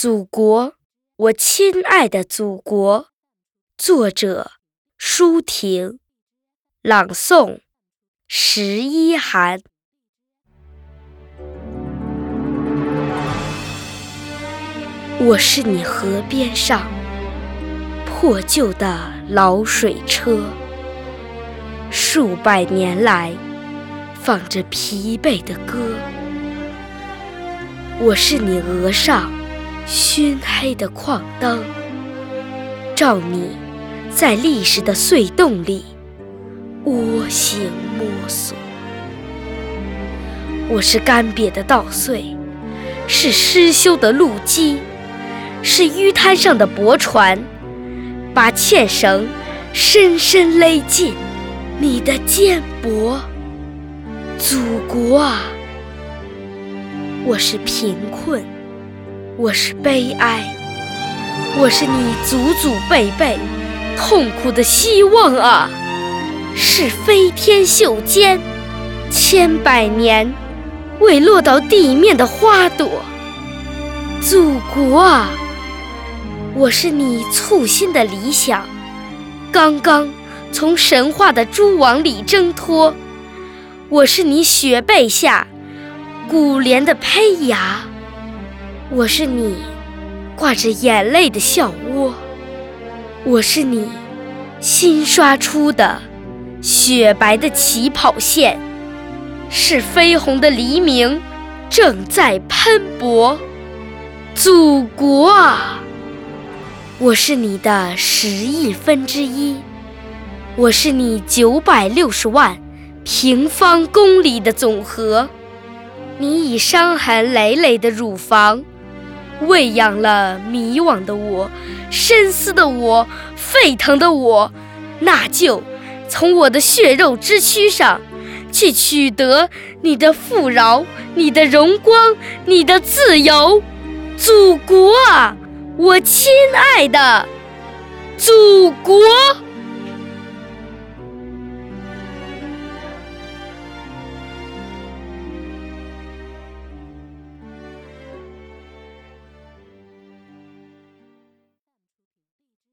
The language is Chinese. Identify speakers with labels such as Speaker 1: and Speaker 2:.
Speaker 1: 祖国，我亲爱的祖国。作者：舒婷，朗诵：十一寒。我是你河边上破旧的老水车，数百年来放着疲惫的歌。我是你额上熏黑的矿灯，照你在历史的隧洞里蜗行摸索。我是干瘪的稻穗，是失修的路基。是淤滩上的驳船，把纤绳深深勒进你的肩膊。祖国啊，我是贫困，我是悲哀，我是你祖祖辈辈痛苦的希望啊！是飞天袖间千百年未落到地面的花朵。祖国啊！我是你簇新的理想，刚刚从神话的蛛网里挣脱；我是你雪被下古莲的胚芽；我是你挂着眼泪的笑窝；我是你新刷出的雪白的起跑线，是绯红的黎明正在喷薄。祖国啊！我是你的十亿分之一，我是你九百六十万平方公里的总和。你以伤痕累累的乳房喂养了迷惘的我、深思的我、沸腾的我，那就从我的血肉之躯上去取得你的富饶、你的荣光、你的自由，祖国啊！我亲爱的祖国。